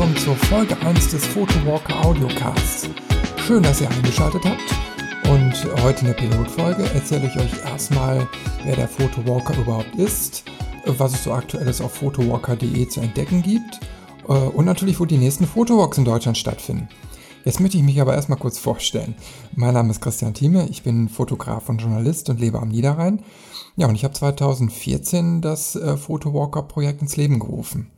Willkommen zur Folge 1 des Photowalker Audiocasts. Schön, dass ihr eingeschaltet habt. Und heute in der Pilotfolge erzähle ich euch erstmal, wer der Photowalker überhaupt ist, was es so aktuelles auf photowalker.de zu entdecken gibt äh, und natürlich, wo die nächsten Photowalks in Deutschland stattfinden. Jetzt möchte ich mich aber erstmal kurz vorstellen. Mein Name ist Christian Thieme, ich bin Fotograf und Journalist und lebe am Niederrhein. Ja, und ich habe 2014 das äh, Photowalker-Projekt ins Leben gerufen.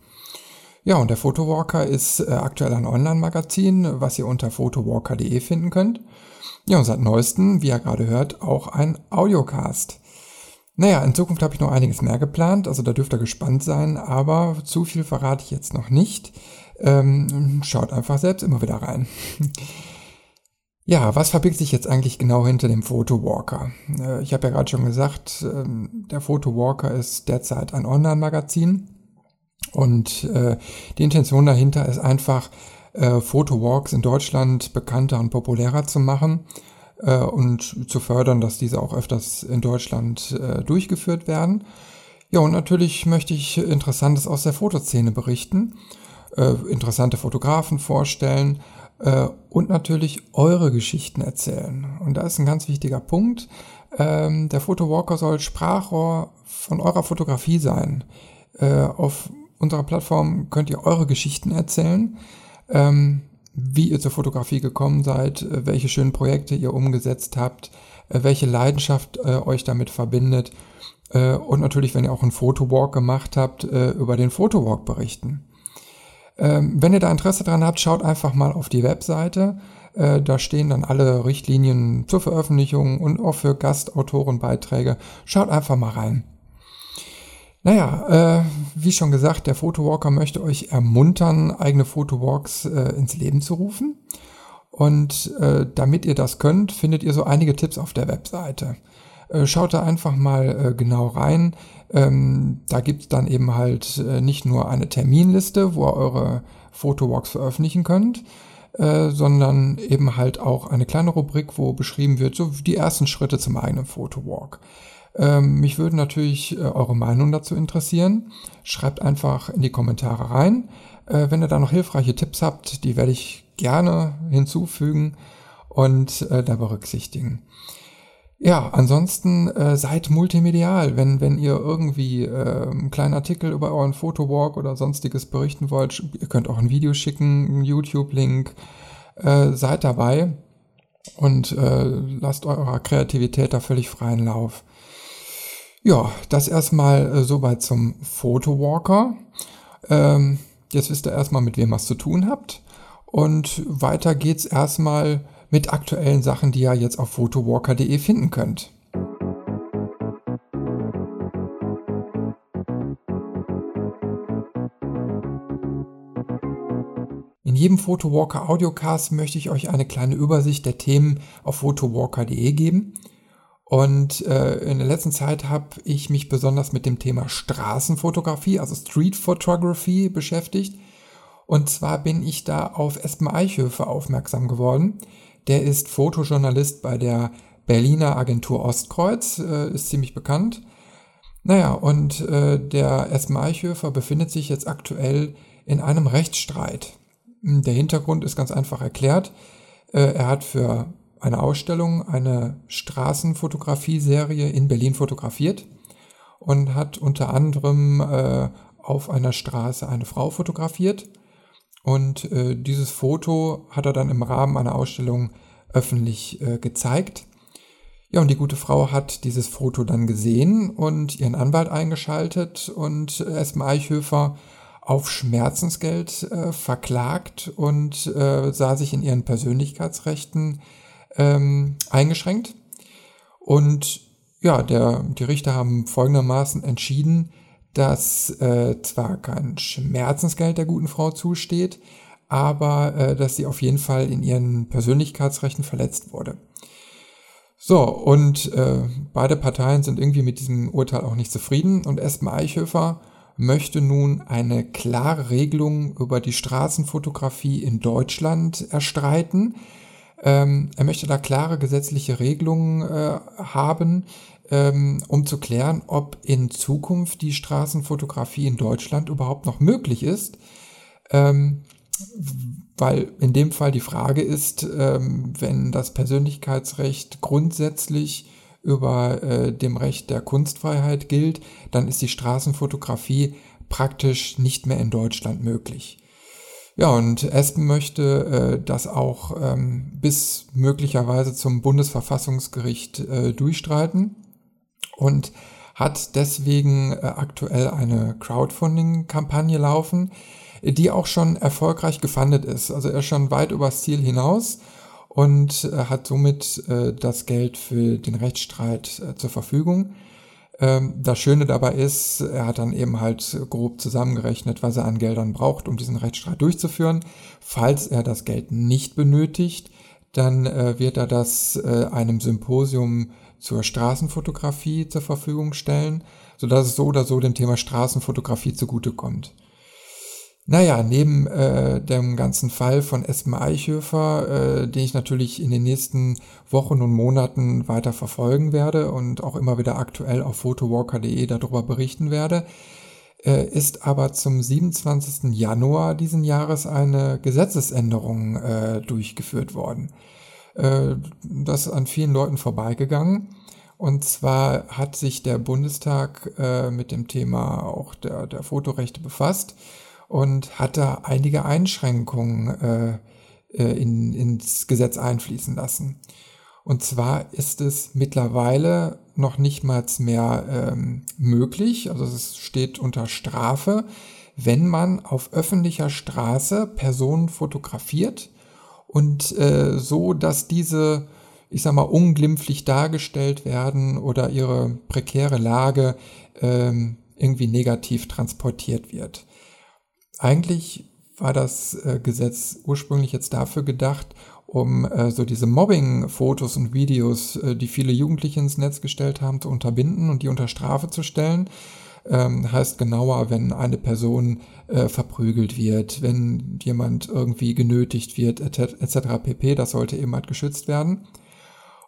Ja, und der Photowalker ist äh, aktuell ein Online-Magazin, was ihr unter photowalker.de finden könnt. Ja, und seit neuestem, wie ihr gerade hört, auch ein Audiocast. Naja, in Zukunft habe ich noch einiges mehr geplant, also da dürft ihr gespannt sein, aber zu viel verrate ich jetzt noch nicht. Ähm, schaut einfach selbst immer wieder rein. Ja, was verbirgt sich jetzt eigentlich genau hinter dem Photowalker? Äh, ich habe ja gerade schon gesagt, ähm, der Photowalker ist derzeit ein Online-Magazin und äh, die Intention dahinter ist einfach, äh, Photowalks in Deutschland bekannter und populärer zu machen und zu fördern, dass diese auch öfters in Deutschland durchgeführt werden. Ja, und natürlich möchte ich Interessantes aus der Fotoszene berichten äh, interessante Fotografen vorstellen äh, und natürlich eure Geschichten erzählen. Und da ist ein ganz wichtiger Punkt. Ähm, der Photowalker soll Sprachrohr von eurer Fotografie sein. Äh, auf unserer Plattform könnt ihr eure Geschichten erzählen. Ähm, wie ihr zur Fotografie gekommen seid, äh, welche schönen Projekte ihr umgesetzt habt, äh, welche Leidenschaft äh, euch damit verbindet und natürlich, wenn ihr auch einen Fotowalk gemacht habt, über den Fotowalk berichten. Ähm, wenn ihr da Interesse dran habt, schaut einfach mal auf die Webseite. Äh, da stehen dann alle Richtlinien zur Veröffentlichung und auch für Gastautorenbeiträge. Schaut einfach mal rein. Naja, äh, wie schon gesagt, der Photowalker möchte euch ermuntern, eigene Photowalks äh, ins Leben zu rufen. Und äh, damit ihr das könnt, findet ihr so einige Tipps auf der Webseite. Äh, schaut da einfach mal äh, genau rein. Ähm, da gibt's dann eben halt äh, nicht nur eine Terminliste, wo ihr eure Fotowalks veröffentlichen könnt, äh, sondern eben halt auch eine kleine Rubrik, wo beschrieben wird, so die ersten Schritte zum eigenen Fotowalk. Ähm, mich würden natürlich äh, eure Meinung dazu interessieren. Schreibt einfach in die Kommentare rein. Äh, wenn ihr da noch hilfreiche Tipps habt, die werde ich gerne hinzufügen und äh, da berücksichtigen. Ja, ansonsten äh, seid multimedial. Wenn, wenn ihr irgendwie äh, einen kleinen Artikel über euren Fotowalk oder sonstiges berichten wollt, ihr könnt auch ein Video schicken, einen YouTube-Link, äh, seid dabei und äh, lasst eurer Kreativität da völlig freien Lauf. Ja, das erstmal äh, soweit zum Photowalker. Ähm, jetzt wisst ihr erstmal, mit wem was zu tun habt. Und weiter geht's erstmal mit aktuellen Sachen, die ihr jetzt auf photowalker.de finden könnt. In jedem Photowalker Audiocast möchte ich euch eine kleine Übersicht der Themen auf photowalker.de geben. Und äh, in der letzten Zeit habe ich mich besonders mit dem Thema Straßenfotografie, also Street Photography, beschäftigt. Und zwar bin ich da auf Espen Eichhöfer aufmerksam geworden, der ist Fotojournalist bei der Berliner Agentur Ostkreuz, äh, ist ziemlich bekannt. Naja, und äh, der Espen Eichhöfer befindet sich jetzt aktuell in einem Rechtsstreit. Der Hintergrund ist ganz einfach erklärt. Äh, er hat für eine Ausstellung eine Straßenfotografie-Serie in Berlin fotografiert und hat unter anderem äh, auf einer Straße eine Frau fotografiert und äh, dieses Foto hat er dann im Rahmen einer Ausstellung öffentlich äh, gezeigt. Ja, und die gute Frau hat dieses Foto dann gesehen und ihren Anwalt eingeschaltet und Espen Eichhöfer auf Schmerzensgeld äh, verklagt und äh, sah sich in ihren Persönlichkeitsrechten ähm, eingeschränkt. Und ja, der, die Richter haben folgendermaßen entschieden, dass äh, zwar kein Schmerzensgeld der guten Frau zusteht, aber äh, dass sie auf jeden Fall in ihren Persönlichkeitsrechten verletzt wurde. So, und äh, beide Parteien sind irgendwie mit diesem Urteil auch nicht zufrieden und Espen Eichhöfer möchte nun eine klare Regelung über die Straßenfotografie in Deutschland erstreiten. Ähm, er möchte da klare gesetzliche Regelungen äh, haben, ähm, um zu klären, ob in Zukunft die Straßenfotografie in Deutschland überhaupt noch möglich ist. ähm, weil in dem Fall die Frage ist, ähm, wenn das Persönlichkeitsrecht grundsätzlich über äh, dem Recht der Kunstfreiheit gilt, dann ist die Straßenfotografie praktisch nicht mehr in Deutschland möglich. Ja, und Espen möchte äh, das auch ähm, bis möglicherweise zum Bundesverfassungsgericht äh, durchstreiten und hat deswegen äh, aktuell eine Crowdfunding-Kampagne laufen, die auch schon erfolgreich gefundet ist. Also er ist schon weit übers Ziel hinaus und äh, hat somit äh, das Geld für den Rechtsstreit äh, zur Verfügung. Ähm, das Schöne dabei ist, er hat dann eben halt grob zusammengerechnet, was er an Geldern braucht, um diesen Rechtsstreit durchzuführen. Falls er das Geld nicht benötigt, dann äh, wird er das äh, einem Symposium zur Straßenfotografie zur Verfügung stellen, sodass es so oder so dem Thema Straßenfotografie zugutekommt. Naja, neben äh, dem ganzen Fall von Espen Eichhöfer, äh, den ich natürlich in den nächsten Wochen und Monaten weiter verfolgen werde und auch immer wieder aktuell auf photowalker.de darüber berichten werde, äh, ist aber zum 27. Januar diesen Jahres eine Gesetzesänderung äh, durchgeführt worden. Äh, das ist an vielen Leuten vorbeigegangen. Und zwar hat sich der Bundestag äh, mit dem Thema auch der, der Fotorechte befasst und hat da einige Einschränkungen äh, äh, in, ins Gesetz einfließen lassen. Und zwar ist es mittlerweile noch nicht mal mehr ähm, möglich, also es steht unter Strafe, wenn man auf öffentlicher Straße Personen fotografiert und äh, so, dass diese, ich sag mal, unglimpflich dargestellt werden oder ihre prekäre Lage ähm, irgendwie negativ transportiert wird. Eigentlich war das äh, Gesetz ursprünglich jetzt dafür gedacht, um äh, so diese Mobbing-Fotos und Videos, äh, die viele Jugendliche ins Netz gestellt haben, zu unterbinden und die unter Strafe zu stellen. Ähm, heißt genauer, wenn eine Person äh, verprügelt wird, wenn jemand irgendwie genötigt wird, etc. Et pp. Das sollte eben halt geschützt werden.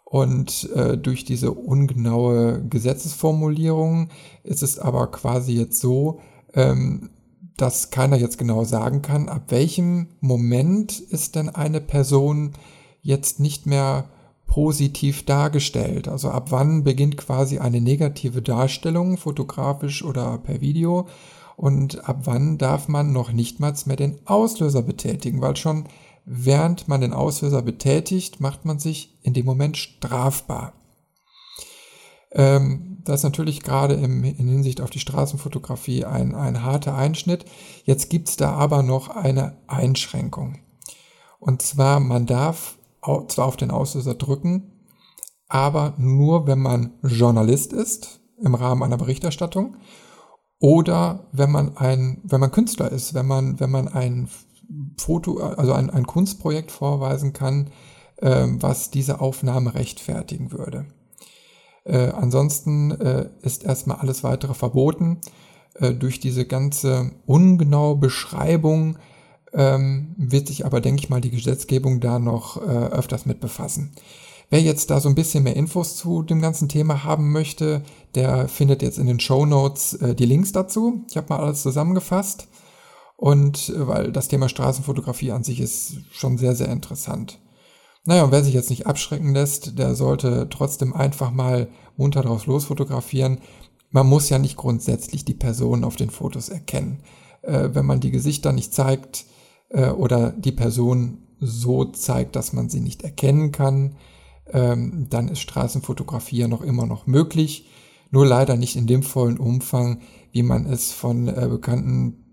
Und äh, durch diese ungenaue Gesetzesformulierung ist es aber quasi jetzt so, ähm, dass keiner jetzt genau sagen kann, ab welchem Moment ist denn eine Person jetzt nicht mehr positiv dargestellt. Also ab wann beginnt quasi eine negative Darstellung, fotografisch oder per Video, und ab wann darf man noch nicht mal mehr den Auslöser betätigen, weil schon während man den Auslöser betätigt, macht man sich in dem Moment strafbar. Ähm, das ist natürlich gerade im, in Hinsicht auf die Straßenfotografie ein, ein harter Einschnitt. Jetzt gibt's da aber noch eine Einschränkung. Und zwar, man darf zwar auf den Auslöser drücken, aber nur, wenn man Journalist ist, im Rahmen einer Berichterstattung, oder wenn man ein, wenn man Künstler ist, wenn man, wenn man ein Foto, also ein, ein Kunstprojekt vorweisen kann, äh, was diese Aufnahme rechtfertigen würde. Äh, ansonsten äh, ist erstmal alles weitere verboten. Äh, durch diese ganze ungenaue Beschreibung ähm, wird sich aber, denke ich mal, die Gesetzgebung da noch äh, öfters mit befassen. Wer jetzt da so ein bisschen mehr Infos zu dem ganzen Thema haben möchte, der findet jetzt in den Show Notes äh, die Links dazu. Ich habe mal alles zusammengefasst und äh, weil das Thema Straßenfotografie an sich ist schon sehr, sehr interessant. Naja, und wer sich jetzt nicht abschrecken lässt, der sollte trotzdem einfach mal munter draus losfotografieren. Man muss ja nicht grundsätzlich die Person auf den Fotos erkennen. Äh, wenn man die Gesichter nicht zeigt äh, oder die Person so zeigt, dass man sie nicht erkennen kann, ähm, dann ist Straßenfotografie ja noch immer noch möglich. Nur leider nicht in dem vollen Umfang, wie man es von äh, bekannten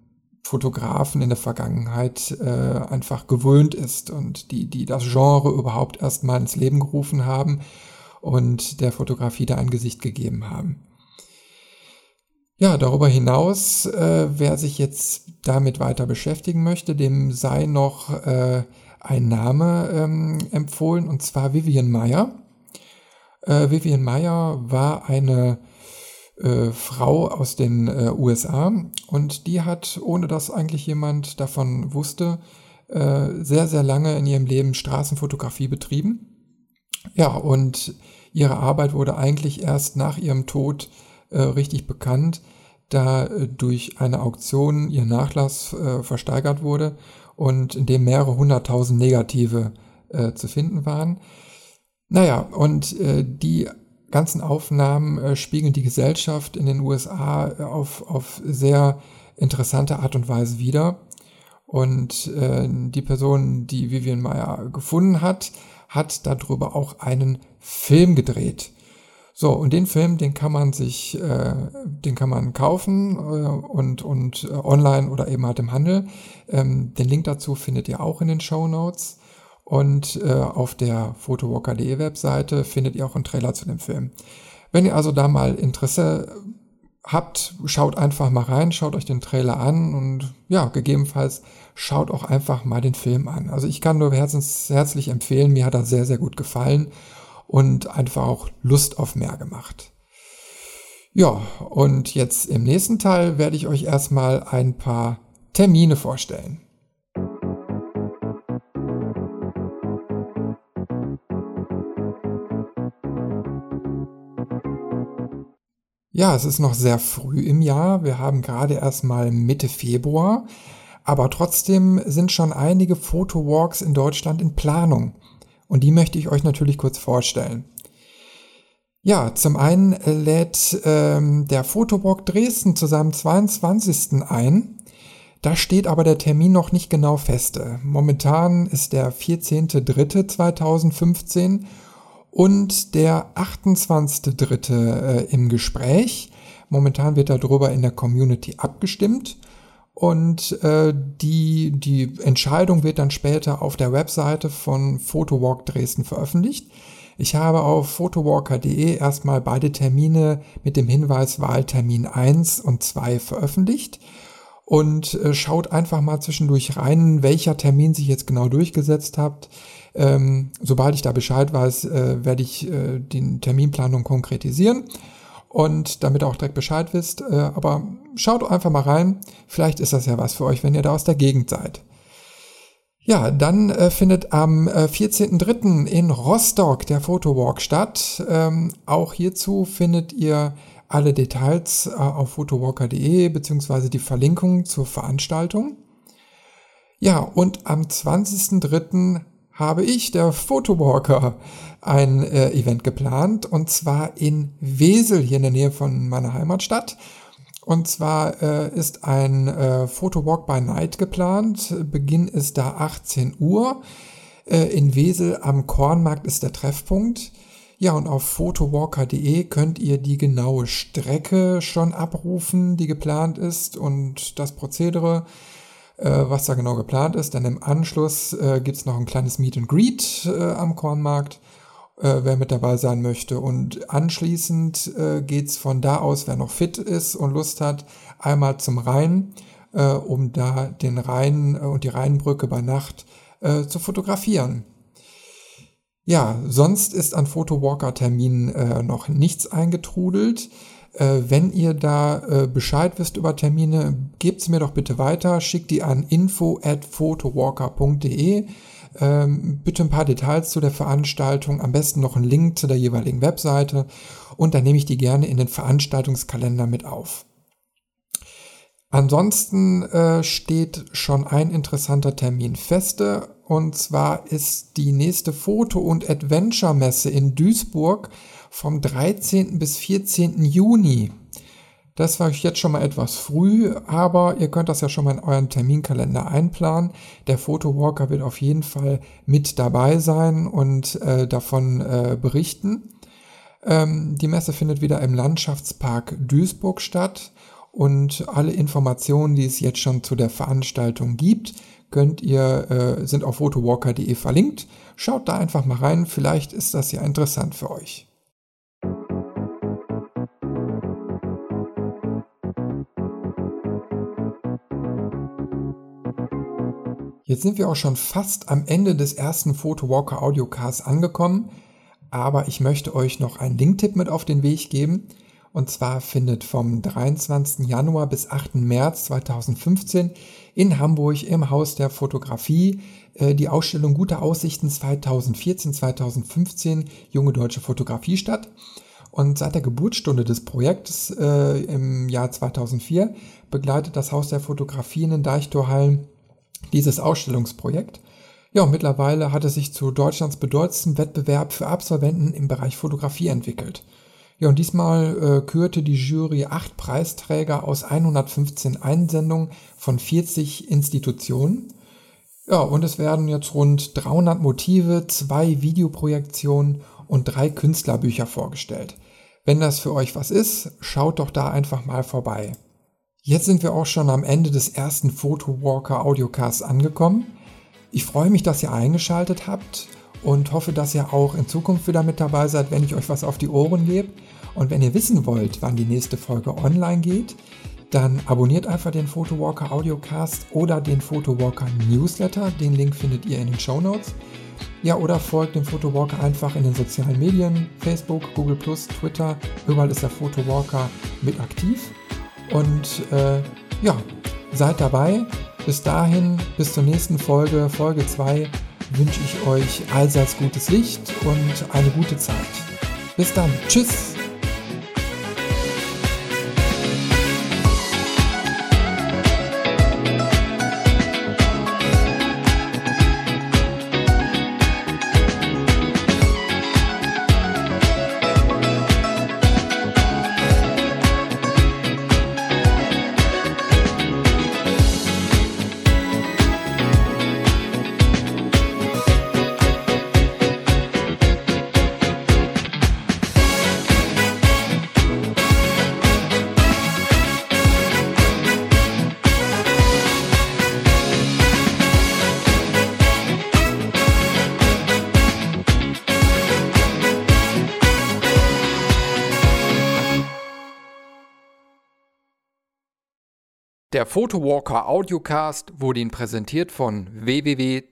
Fotografen in der Vergangenheit äh, einfach gewöhnt ist und die, die das Genre überhaupt erst mal ins Leben gerufen haben und der Fotografie da ein Gesicht gegeben haben. Ja, darüber hinaus, äh, wer sich jetzt damit weiter beschäftigen möchte, dem sei noch äh, ein Name ähm, empfohlen, und zwar Vivian Meyer. Äh, Vivian Meyer war eine äh, Frau aus den äh, USA und die hat, ohne dass eigentlich jemand davon wusste, äh, sehr, sehr lange in ihrem Leben Straßenfotografie betrieben. Ja, und ihre Arbeit wurde eigentlich erst nach ihrem Tod äh, richtig bekannt, da äh, durch eine Auktion ihr Nachlass äh, versteigert wurde und in dem mehrere hunderttausend Negative zu finden waren. Naja, und die ganzen Aufnahmen äh, spiegeln die Gesellschaft in den USA äh, auf, auf sehr interessante Art und Weise wider. Und äh, die Person, die Vivian Meyer gefunden hat, hat darüber auch einen Film gedreht. So, und den Film, den kann man sich, äh, den kann man kaufen äh, und, und äh, online oder eben halt im Handel. Ähm, den Link dazu findet ihr auch in den Show Notes. Und äh, auf der photowalker.de Webseite findet ihr auch einen Trailer zu dem Film. Wenn ihr also da mal Interesse habt, schaut einfach mal rein, schaut euch den Trailer an und ja, gegebenenfalls schaut auch einfach mal den Film an. Also ich kann nur herzens, herzlich empfehlen, mir hat er sehr, sehr gut gefallen und einfach auch Lust auf mehr gemacht. Ja, und jetzt im nächsten Teil werde ich euch erstmal ein paar Termine vorstellen. Ja, es ist noch sehr früh im Jahr. Wir haben gerade erst mal Mitte Februar. Aber trotzdem sind schon einige Fotowalks in Deutschland in Planung. Und die möchte ich euch natürlich kurz vorstellen. Ja, zum einen lädt ähm, der Fotowalk Dresden zu seinem 22. ein. Da steht aber der Termin noch nicht genau feste. Momentan ist der 14.03.2015 und der 28.3. Äh, im Gespräch. Momentan wird darüber in der Community abgestimmt und äh, die, die Entscheidung wird dann später auf der Webseite von Photowalk Dresden veröffentlicht. Ich habe auf photowalker.de erstmal beide Termine mit dem Hinweis Wahltermin 1 und 2 veröffentlicht und äh, schaut einfach mal zwischendurch rein, welcher Termin sich jetzt genau durchgesetzt hat. Ähm, sobald ich da Bescheid weiß, äh, werde ich äh, die Terminplanung konkretisieren und damit auch direkt Bescheid wisst. Äh, aber schaut einfach mal rein. Vielleicht ist das ja was für euch, wenn ihr da aus der Gegend seid. Ja, dann äh, findet am äh, 14.03. in Rostock der Fotowalk statt. Ähm, auch hierzu findet ihr alle Details äh, auf photowalker.de beziehungsweise die Verlinkung zur Veranstaltung. Ja, und am 20.03 habe ich, der Photowalker, ein äh, Event geplant und zwar in Wesel, hier in der Nähe von meiner Heimatstadt. Und zwar äh, ist ein äh, Photowalk by Night geplant. Beginn ist da 18 Uhr. Äh, in Wesel am Kornmarkt ist der Treffpunkt. Ja, und auf photowalker.de könnt ihr die genaue Strecke schon abrufen, die geplant ist und das Prozedere was da genau geplant ist. Dann im Anschluss äh, gibt es noch ein kleines Meet and Greet äh, am Kornmarkt, äh, wer mit dabei sein möchte. Und anschließend äh, geht's von da aus, wer noch fit ist und Lust hat, einmal zum Rhein, äh, um da den Rhein äh, und die Rheinbrücke bei Nacht äh, zu fotografieren. Ja, sonst ist an Photowalker-Terminen äh, noch nichts eingetrudelt. Äh, wenn ihr da äh, Bescheid wisst über Termine, gebt mir doch bitte weiter, schickt die an info at photowalker.de. Ähm, bitte ein paar Details zu der Veranstaltung, am besten noch einen Link zu der jeweiligen Webseite und dann nehme ich die gerne in den Veranstaltungskalender mit auf. Ansonsten äh, steht schon ein interessanter Termin feste und zwar ist die nächste Foto- und Adventure-Messe in Duisburg vom 13. bis 14. Juni. Das war jetzt schon mal etwas früh, aber ihr könnt das ja schon mal in euren Terminkalender einplanen. Der Photowalker wird auf jeden Fall mit dabei sein und äh, davon äh, berichten. Ähm, die Messe findet wieder im Landschaftspark Duisburg statt und alle Informationen, die es jetzt schon zu der Veranstaltung gibt, könnt ihr, äh, sind auf photowalker.de verlinkt. Schaut da einfach mal rein, vielleicht ist das ja interessant für euch. Jetzt sind wir auch schon fast am Ende des ersten Photowalker Audiocasts angekommen, aber ich möchte euch noch einen Linktipp mit auf den Weg geben. Und zwar findet vom 23. Januar bis 8. März 2015 in Hamburg im Haus der Fotografie äh, die Ausstellung Gute Aussichten 2014-2015 Junge Deutsche Fotografie statt. Und seit der Geburtsstunde des Projekts äh, im Jahr 2004 begleitet das Haus der Fotografie in den Deichtorhallen dieses Ausstellungsprojekt. Ja, und mittlerweile hat es sich zu Deutschlands bedeutendstem Wettbewerb für Absolventen im Bereich Fotografie entwickelt. Ja, und diesmal äh, kürte die Jury acht Preisträger aus 115 Einsendungen von 40 Institutionen. Ja, und es werden jetzt rund 300 Motive, zwei Videoprojektionen und drei Künstlerbücher vorgestellt. Wenn das für euch was ist, schaut doch da einfach mal vorbei. Jetzt sind wir auch schon am Ende des ersten Photowalker Audiocasts angekommen. Ich freue mich, dass ihr eingeschaltet habt und hoffe, dass ihr auch in Zukunft wieder mit dabei seid, wenn ich euch was auf die Ohren gebe. Und wenn ihr wissen wollt, wann die nächste Folge online geht, dann abonniert einfach den Photowalker Audiocast oder den Photowalker Newsletter. Den Link findet ihr in den Show Notes. Ja, oder folgt dem Photowalker einfach in den sozialen Medien, Facebook, Google Twitter. Überall ist der Photowalker mit aktiv. Und äh, ja, seid dabei. Bis dahin, bis zur nächsten Folge, Folge 2, wünsche ich euch allseits gutes Licht und eine gute Zeit. Bis dann. Tschüss. Der Photowalker Audiocast wurde Ihnen präsentiert von www.ctcom.de